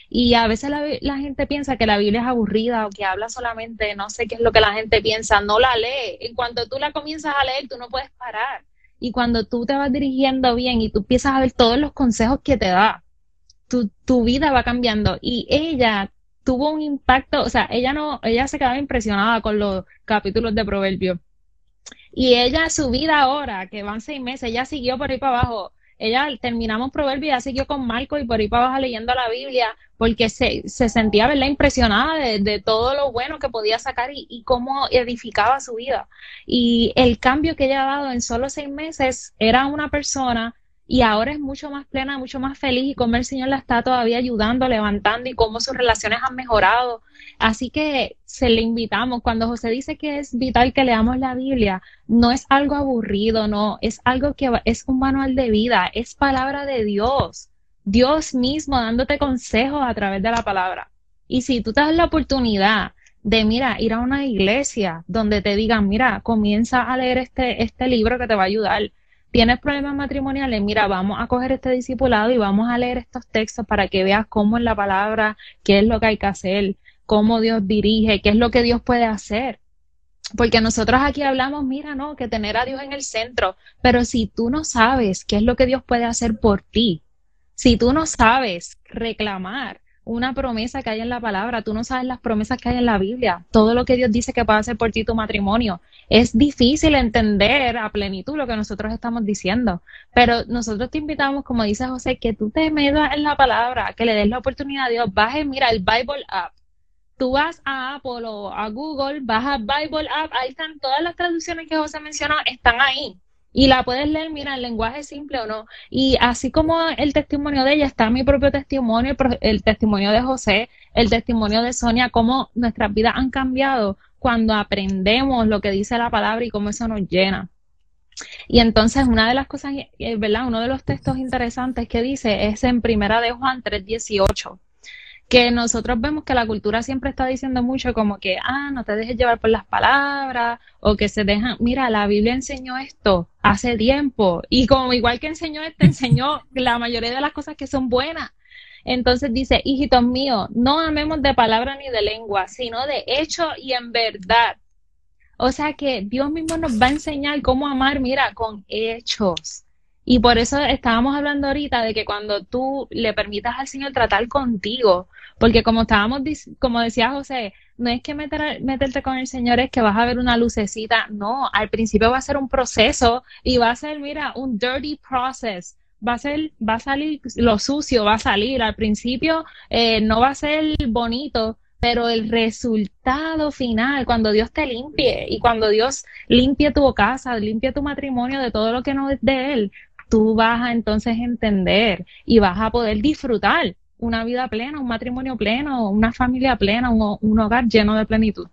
Y a veces la, gente piensa que la Biblia es aburrida o que habla solamente, no sé qué es lo que la gente piensa, no la lee. En cuanto tú la comienzas a leer, tú no puedes parar. Y cuando tú te vas dirigiendo bien y tú empiezas a ver todos los consejos que te da, tu, tu vida va cambiando. Y ella tuvo un impacto, o sea, ella no, ella se quedaba impresionada con los capítulos de Proverbios y ella, su vida ahora, que van seis meses, ella siguió por ahí para abajo. Ella terminamos Proverbio, ya siguió con Marco y por ahí para abajo leyendo la Biblia, porque se, se sentía, ¿verdad?, impresionada de, de, todo lo bueno que podía sacar y, y, cómo edificaba su vida. Y el cambio que ella ha dado en solo seis meses era una persona y ahora es mucho más plena, mucho más feliz y cómo el Señor la está todavía ayudando, levantando y cómo sus relaciones han mejorado. Así que se le invitamos, cuando José dice que es vital que leamos la Biblia, no es algo aburrido, no, es algo que es un manual de vida, es palabra de Dios, Dios mismo dándote consejos a través de la palabra. Y si tú te das la oportunidad de, mira, ir a una iglesia donde te digan, mira, comienza a leer este, este libro que te va a ayudar. Tienes problemas matrimoniales, mira, vamos a coger este discipulado y vamos a leer estos textos para que veas cómo es la palabra, qué es lo que hay que hacer, cómo Dios dirige, qué es lo que Dios puede hacer. Porque nosotros aquí hablamos, mira, no, que tener a Dios en el centro, pero si tú no sabes qué es lo que Dios puede hacer por ti, si tú no sabes reclamar una promesa que hay en la palabra, tú no sabes las promesas que hay en la Biblia, todo lo que Dios dice que puede hacer por ti tu matrimonio, es difícil entender a plenitud lo que nosotros estamos diciendo, pero nosotros te invitamos, como dice José, que tú te metas en la palabra, que le des la oportunidad a Dios, baje, mira, el Bible App, tú vas a Apple o a Google, vas a Bible App, ahí están todas las traducciones que José mencionó, están ahí. Y la puedes leer, mira, en lenguaje simple o no. Y así como el testimonio de ella, está mi propio testimonio, el, testimonio de José, el testimonio de Sonia, cómo nuestras vidas han cambiado cuando aprendemos lo que dice la palabra y cómo eso nos llena. Y entonces una de las cosas, eh, ¿verdad? Uno de los textos interesantes que dice es en Primera de Juan 3:18 que nosotros vemos que la cultura siempre está diciendo mucho como que, ah, no te dejes llevar por las palabras o que se dejan, mira, la Biblia enseñó esto hace tiempo y como igual que enseñó esto, enseñó la mayoría de las cosas que son buenas. Entonces dice, hijitos míos, no amemos de palabra ni de lengua, sino de hecho y en verdad. O sea que Dios mismo nos va a enseñar cómo amar, mira, con hechos. Y por eso estábamos hablando ahorita de que cuando tú le permitas al Señor tratar contigo, porque como estábamos, como decía José, no es que meter, meterte con el Señor, es que vas a ver una lucecita. No, al principio va a ser un proceso y va a ser, mira, un dirty process. Va a ser, va a salir lo sucio, va a salir. Al principio eh, no va a ser bonito, pero el resultado final, cuando Dios te limpie y cuando Dios limpie tu casa, limpie tu matrimonio de todo lo que no es de Él, tú vas a entonces entender y vas a poder disfrutar una vida plena, un matrimonio pleno, una familia plena, un, hogar lleno de plenitud.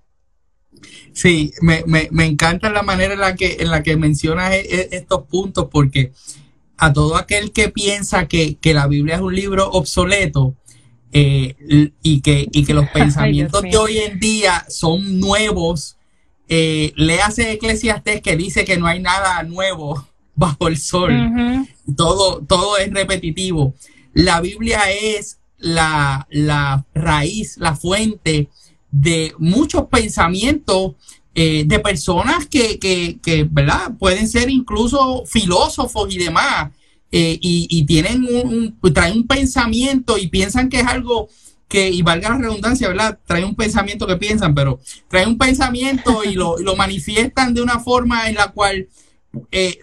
Sí, me, me, encanta la manera en la que, en la que mencionas e, e, estos puntos, porque a todo aquel que piensa que, la Biblia es un libro obsoleto eh, y, que, y que los pensamientos de hoy en día son nuevos, eh, le hace Eclesiastes que dice que no hay nada nuevo bajo el sol. todo, todo es repetitivo. La Biblia es la, raíz, la fuente de muchos pensamientos eh, de personas que, que, ¿verdad? Pueden ser incluso filósofos y demás, eh, y, tienen un, traen un pensamiento y piensan que es algo que, y valga la redundancia, ¿verdad? Traen un pensamiento que piensan, pero traen un pensamiento y lo, lo manifiestan de una forma en la cual eh,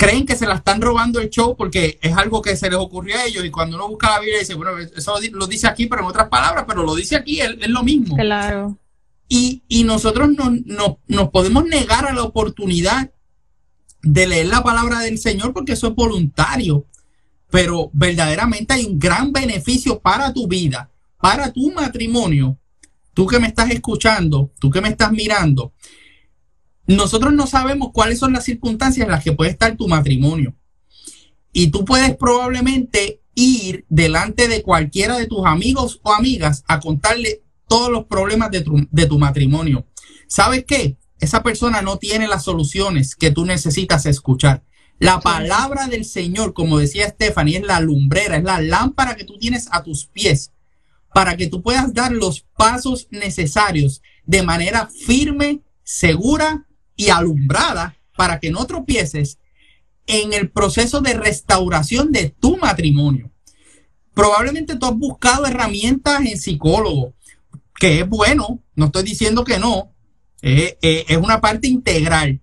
creen que se la están robando el show porque es algo que se les ocurrió a ellos y cuando uno busca la Biblia dice, bueno, eso lo dice aquí, pero en otras palabras, pero lo dice aquí, es, lo mismo. Claro. Y, nosotros no, nos podemos negar a la oportunidad de leer la palabra del Señor porque eso es voluntario, pero verdaderamente hay un gran beneficio para tu vida, para tu matrimonio. Tú que me estás escuchando, tú que me estás mirando, nosotros no sabemos cuáles son las circunstancias en las que puede estar tu matrimonio. Y tú puedes probablemente ir delante de cualquiera de tus amigos o amigas a contarle todos los problemas de tu, matrimonio. ¿Sabes qué? Esa persona no tiene las soluciones que tú necesitas escuchar. La palabra del Señor, como decía Stephanie, es la lumbrera, es la lámpara que tú tienes a tus pies para que tú puedas dar los pasos necesarios de manera firme, segura y alumbrada para que no tropieces en el proceso de restauración de tu matrimonio. Probablemente tú has buscado herramientas en psicólogo, que es bueno, no estoy diciendo que no, eh, eh, es una parte integral.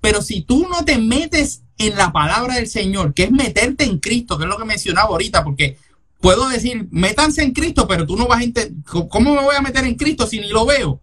Pero si tú no te metes en la palabra del Señor, que es meterte en Cristo, que es lo que mencionaba ahorita, porque puedo decir, métanse en Cristo, pero tú no vas a... ¿Cómo me voy a meter en Cristo si ni lo veo?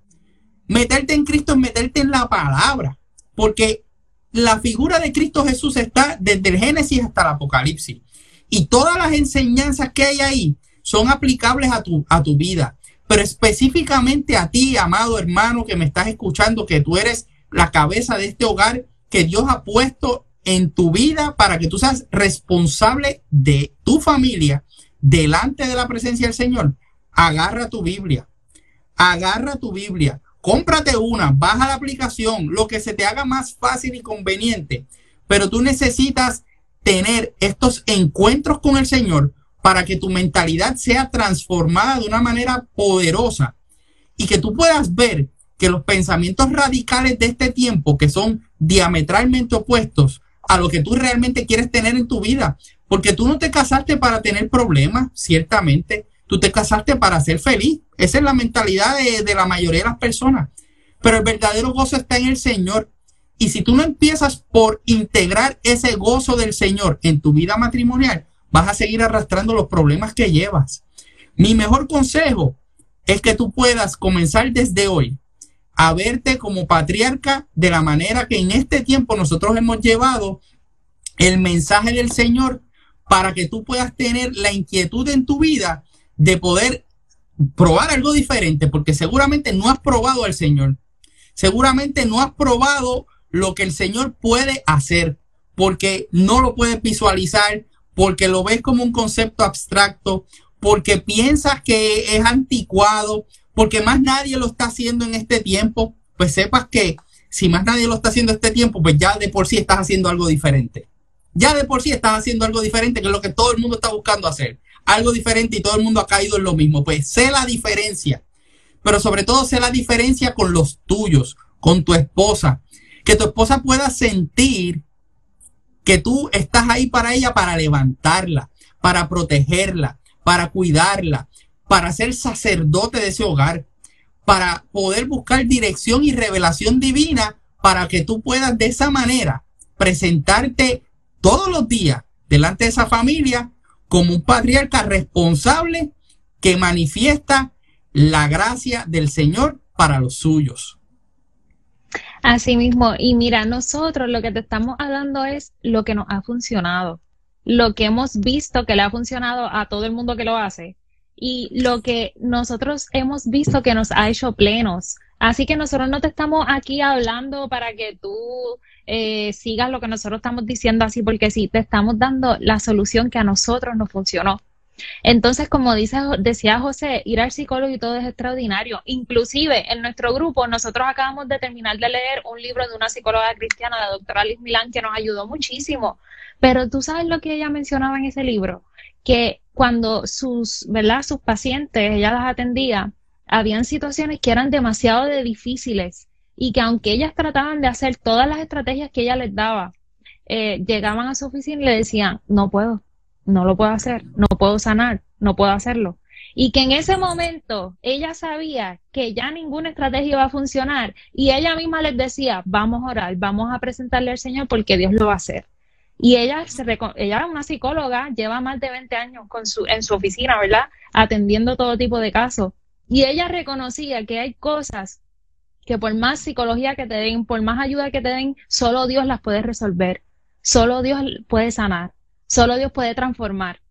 Meterte en Cristo es meterte en la palabra, porque la figura de Cristo Jesús está desde el Génesis hasta el Apocalipsis. Y todas las enseñanzas que hay ahí son aplicables a tu, a tu vida, pero específicamente a ti, amado hermano que me estás escuchando, que tú eres la cabeza de este hogar que Dios ha puesto en tu vida para que tú seas responsable de tu familia delante de la presencia del Señor. Agarra tu Biblia, agarra tu Biblia, cómprate una, baja la aplicación, lo que se te haga más fácil y conveniente. Pero tú necesitas tener estos encuentros con el Señor para que tu mentalidad sea transformada de una manera poderosa y que tú puedas ver que los pensamientos radicales de este tiempo, que son diametralmente opuestos a lo que tú realmente quieres tener en tu vida, porque tú no te casaste para tener problemas, ciertamente, tú te casaste para ser feliz. Esa es la mentalidad de, de la mayoría de las personas. Pero el verdadero gozo está en el Señor. Y si tú no empiezas por integrar ese gozo del Señor en tu vida matrimonial, vas a seguir arrastrando los problemas que llevas. Mi mejor consejo es que tú puedas comenzar desde hoy a verte como patriarca de la manera que en este tiempo nosotros hemos llevado el mensaje del Señor para que tú puedas tener la inquietud en tu vida de poder probar algo diferente, porque seguramente no has probado al Señor. Seguramente no has probado lo que el Señor puede hacer, porque no lo puedes visualizar, porque lo ves como un concepto abstracto, porque piensas que es anticuado, porque más nadie lo está haciendo en este tiempo, pues sepas que si más nadie lo está haciendo en este tiempo, pues ya de por sí estás haciendo algo diferente. Ya de por sí estás haciendo algo diferente, que es lo que todo el mundo está buscando hacer. Algo diferente y todo el mundo ha caído en lo mismo. Pues sé la diferencia. Pero sobre todo sé la diferencia con los tuyos, con tu esposa. Que tu esposa pueda sentir que tú estás ahí para ella, para levantarla, para protegerla, para cuidarla, para ser sacerdote de ese hogar, para poder buscar dirección y revelación divina para que tú puedas de esa manera presentarte todos los días delante de esa familia como un patriarca responsable que manifiesta la gracia del Señor para los suyos. Así mismo, y mira, nosotros lo que te estamos hablando es lo que nos ha funcionado, lo que hemos visto que le ha funcionado a todo el mundo que lo hace y lo que nosotros hemos visto que nos ha hecho plenos. Así que nosotros no te estamos aquí hablando para que tú eh, sigas lo que nosotros estamos diciendo así, porque sí, te estamos dando la solución que a nosotros nos funcionó. Entonces, como dice, decía José, ir al psicólogo y todo es extraordinario. Inclusive en nuestro grupo, nosotros acabamos de terminar de leer un libro de una psicóloga cristiana, la doctora Liz Milán, que nos ayudó muchísimo. Pero tú sabes lo que ella mencionaba en ese libro, que cuando sus, ¿verdad? Sus pacientes, ella las atendía, habían situaciones que eran demasiado difíciles y que aunque ellas trataban de hacer todas las estrategias que ella les daba, eh, llegaban a su oficina y le decían, no puedo, no lo puedo hacer, no puedo sanar, no puedo hacerlo. Y que en ese momento ella sabía que ya ninguna estrategia iba a funcionar y ella misma les decía, vamos a orar, vamos a presentarle al Señor porque Dios lo va a hacer. Y ella, se, ella es una psicóloga, lleva más de 20 años con su, en su oficina, ¿verdad? Atendiendo todo tipo de casos. Y ella reconocía que hay cosas que por más psicología que te den, por más ayuda que te den, solo Dios las puede resolver. Solo Dios puede sanar. Solo Dios puede transformar.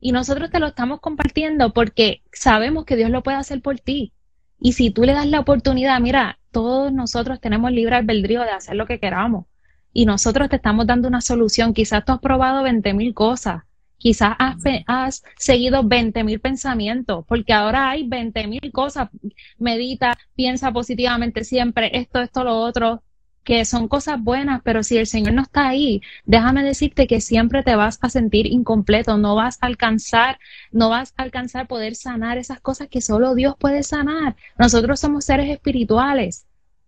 Y nosotros te lo estamos compartiendo porque sabemos que Dios lo puede hacer por ti. Y si tú le das la oportunidad, mira, todos nosotros tenemos libre albedrío de hacer lo que queramos y nosotros te estamos dando una solución. Quizás tú has probado 20 mil cosas, quizás has, seguido 20 mil pensamientos, porque ahora hay 20 mil cosas. Medita, piensa positivamente siempre, esto, esto, lo otro, que son cosas buenas, pero si el Señor no está ahí, déjame decirte que siempre te vas a sentir incompleto, no vas a alcanzar, no vas a alcanzar poder sanar esas cosas que solo Dios puede sanar. Nosotros somos seres espirituales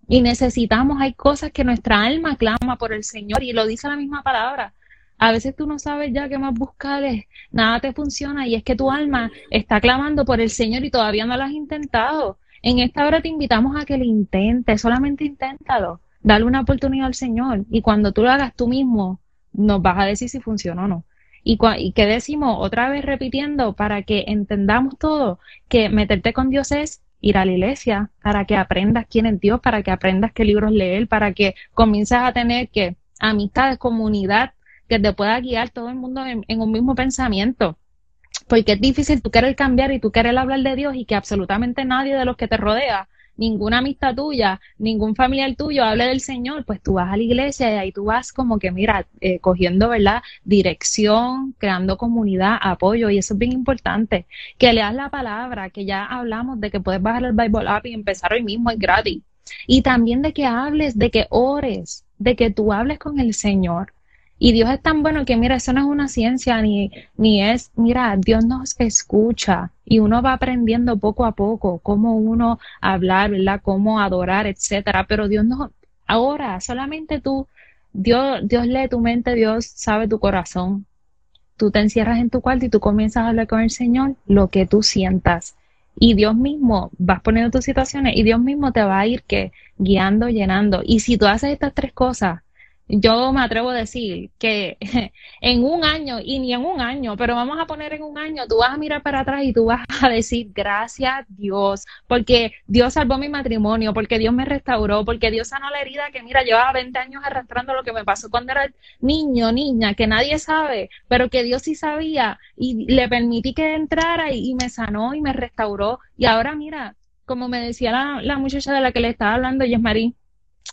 y necesitamos, hay cosas que nuestra alma clama por el Señor y lo dice la misma palabra. A veces tú no sabes ya qué más buscar, nada te funciona y es que tu alma está clamando por el Señor y todavía no lo has intentado. En esta hora te invitamos a que lo intentes, solamente inténtalo, dale una oportunidad al Señor y cuando tú lo hagas tú mismo, nos vas a decir si funciona o no. Y, y que decimos otra vez repitiendo para que entendamos todo, que meterte con Dios es ir a la iglesia, para que aprendas quién es Dios, para que aprendas qué libros leer, para que comiences a tener que amistades, comunidad, que te pueda guiar todo el mundo en, un mismo pensamiento. Porque es difícil tú querer cambiar y tú querer hablar de Dios y que absolutamente nadie de los que te rodea ninguna amistad tuya, ningún familiar tuyo hable del Señor, pues tú vas a la iglesia y ahí tú vas como que, mira, eh, cogiendo, ¿verdad? Dirección, creando comunidad, apoyo, y eso es bien importante. Que leas la palabra, que ya hablamos de que puedes bajar el Bible App y empezar hoy mismo, es gratis. Y también de que hables, de que ores, de que tú hables con el Señor. Y Dios es tan bueno que, mira, eso no es una ciencia ni, ni es, mira, Dios nos escucha y uno va aprendiendo poco a poco cómo uno hablar, ¿verdad? Cómo adorar, etcétera. Pero Dios no, ahora solamente tú, Dios, Dios lee tu mente, Dios sabe tu corazón. Tú te encierras en tu cuarto y tú comienzas a hablar con el Señor lo que tú sientas. Y Dios mismo vas poniendo tus situaciones y Dios mismo te va a ir que guiando, llenando. Y si tú haces estas tres cosas, yo me atrevo a decir que en un año, y ni en un año, pero vamos a poner en un año, tú vas a mirar para atrás y tú vas a decir, gracias Dios, porque Dios salvó mi matrimonio, porque Dios me restauró, porque Dios sanó la herida que, mira, llevaba 20 años arrastrando lo que me pasó cuando era niño, niña, que nadie sabe, pero que Dios sí sabía y le permití que entrara y, me sanó y me restauró. Y ahora, mira, como me decía la, la muchacha de la que le estaba hablando, Yesmarín,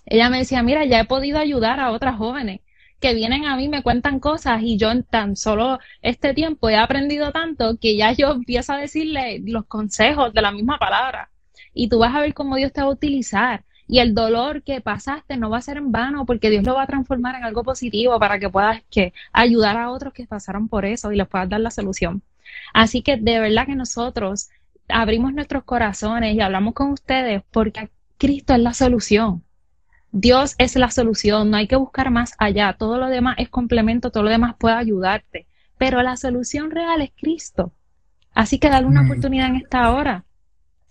ella me decía, mira, ya he podido ayudar a otras jóvenes que vienen a mí, me cuentan cosas y yo en tan solo este tiempo he aprendido tanto que ya yo empiezo a decirle los consejos de la misma palabra. Y tú vas a ver cómo Dios te va a utilizar. Y el dolor que pasaste no va a ser en vano porque Dios lo va a transformar en algo positivo para que puedas ayudar a otros que pasaron por eso y les puedas dar la solución. Así que de verdad que nosotros abrimos nuestros corazones y hablamos con ustedes porque Cristo es la solución. Dios es la solución, no hay que buscar más allá, todo lo demás es complemento, todo lo demás puede ayudarte, pero la solución real es Cristo. Así que dale una oportunidad en esta hora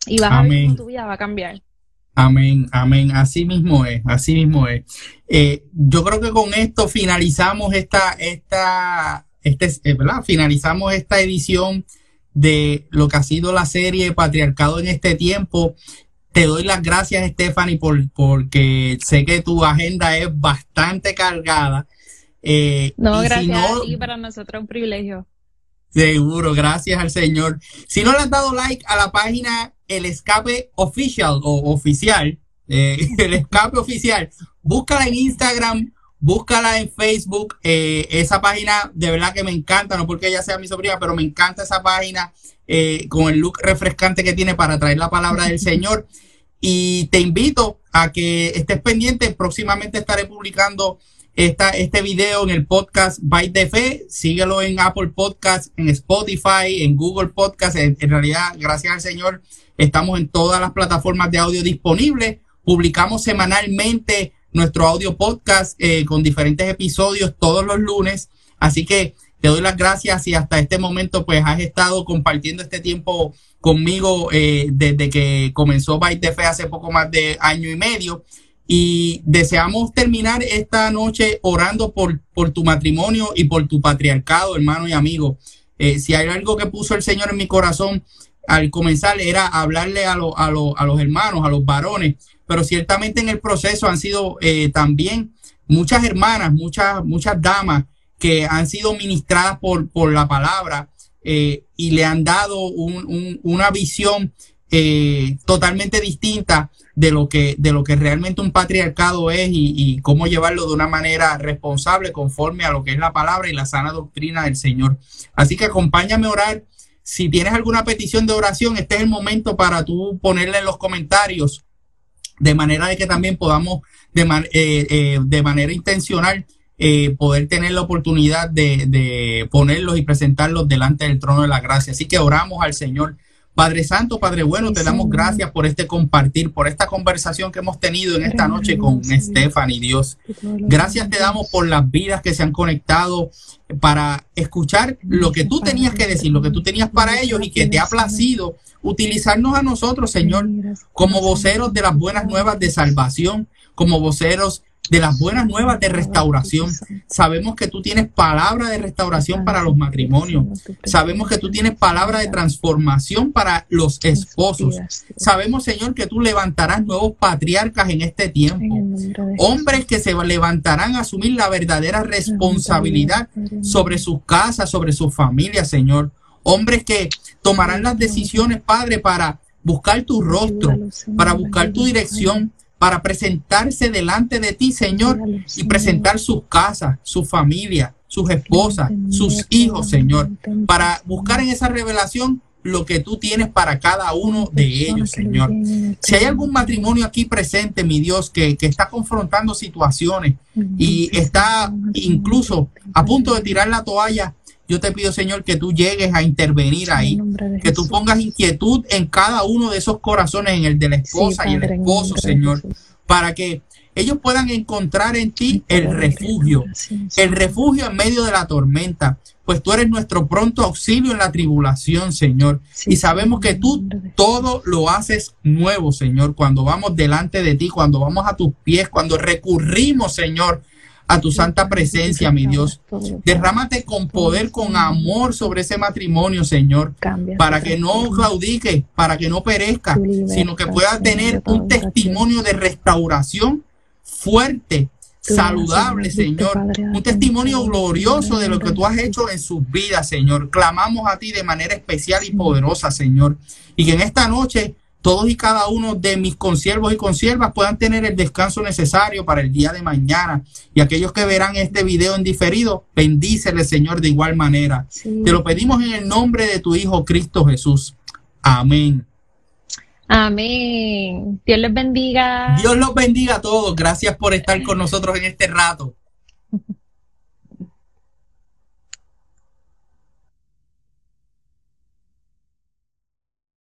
y vas a ver cómo tu vida va a cambiar. Amén, amén. Así mismo es, así mismo es. Eh, yo creo que con esto finalizamos esta, esta, este, eh, ¿verdad? Finalizamos esta edición de lo que ha sido la serie Patriarcado en este tiempo. Te doy las gracias, Stephanie, por, porque sé que tu agenda es bastante cargada. Eh, no, gracias a ti, para nosotros es un privilegio. Seguro, gracias al Señor. Si no le has dado like a la página El Escape Official o Oficial, eh, El Escape Oficial, búscala en Instagram, búscala en Facebook. Eh, esa página de verdad que me encanta, no porque ella sea mi sobrina, pero me encanta esa página. Eh, con el look refrescante que tiene para traer la palabra del Señor. Y te invito a que estés pendiente. Próximamente estaré publicando esta, este video en el podcast Byte de Fe. Síguelo en Apple Podcast, en Spotify, en Google Podcast. En, realidad, gracias al Señor, estamos en todas las plataformas de audio disponibles. Publicamos semanalmente nuestro audio podcast eh, con diferentes episodios todos los lunes. Así que te doy las gracias y hasta este momento pues has estado compartiendo este tiempo conmigo eh, desde que comenzó Byte Fe hace poco más de año y medio. Y deseamos terminar esta noche orando por, por tu matrimonio y por tu patriarcado, hermano y amigo. Eh, si hay algo que puso el Señor en mi corazón al comenzar era hablarle a, a, a los hermanos, a los varones, pero ciertamente en el proceso han sido eh, también muchas hermanas, muchas, muchas damas que han sido ministradas por, por la palabra eh, y le han dado una visión eh, totalmente distinta de lo que de lo que realmente un patriarcado es y, cómo llevarlo de una manera responsable conforme a lo que es la palabra y la sana doctrina del Señor. Así que acompáñame a orar. Si tienes alguna petición de oración, este es el momento para tú ponerle en los comentarios de manera de que también podamos de, eh, de manera intencional eh, poder tener la oportunidad de, ponerlos y presentarlos delante del trono de la gracia. Así que oramos al Señor. Padre Santo, Padre Bueno, te damos gracias por este compartir, por esta conversación que hemos tenido en esta noche con Stephanie, Dios. Gracias te damos por las vidas que se han conectado para escuchar lo que tú tenías que decir, lo que tú tenías para ellos y que te ha placido utilizarnos a nosotros, Señor, como voceros de las buenas nuevas de salvación, como voceros de las buenas nuevas de restauración. Sabemos que tú tienes palabra de restauración para los matrimonios. Sabemos que tú tienes palabra de transformación para los esposos. Sabemos, Señor, que tú levantarás nuevos patriarcas en este tiempo. Hombres que se levantarán a asumir la verdadera responsabilidad sobre sus casas, sobre sus familias, Señor. Hombres que tomarán las decisiones, Padre, para buscar tu rostro, para buscar tu dirección, para presentarse delante de ti, Señor, y presentar sus casas, su familia, sus esposas, sus hijos, Señor, para buscar en esa revelación lo que tú tienes para cada uno de ellos, Señor. Si hay algún matrimonio aquí presente, mi Dios, que, está confrontando situaciones y está incluso a punto de tirar la toalla, yo te pido, Señor, que tú llegues a intervenir ahí, que tú pongas inquietud en cada uno de esos corazones, en el de la esposa y el esposo, Señor, para que ellos puedan encontrar en ti el refugio, el refugio en medio de la tormenta, pues tú eres nuestro pronto auxilio en la tribulación, Señor. y sabemos que tú todo lo haces nuevo, Señor, cuando vamos delante de ti, cuando vamos a tus pies, cuando recurrimos, Señor, a tu santa presencia, mi Dios. Derrámate con poder, con amor sobre ese matrimonio, Señor, para que no claudique, para que no perezca, sino que pueda tener un testimonio de restauración fuerte, saludable, Señor. Un testimonio glorioso de lo que tú has hecho en sus vidas, Señor. Clamamos a ti de manera especial y poderosa, Señor. Y que en esta noche todos y cada uno de mis consiervos y consiervas puedan tener el descanso necesario para el día de mañana. Y aquellos que verán este video en diferido, bendícele, Señor, de igual manera. Te lo pedimos en el nombre de tu Hijo Cristo Jesús. Amén. Amén. Dios les bendiga. Dios los bendiga a todos. Gracias por estar con nosotros en este rato.